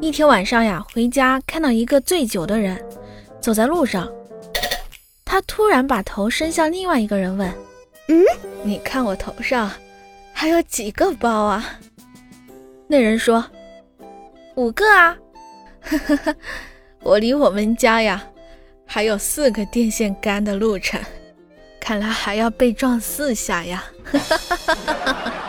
一天晚上呀回家看到一个醉酒的人走在路上他突然把头伸向另外一个人问嗯你看我头上还有几个包啊？那人说五个啊！我离我们家呀还有四个电线杆的路程看来还要被撞四下呀。哈哈哈哈哈哈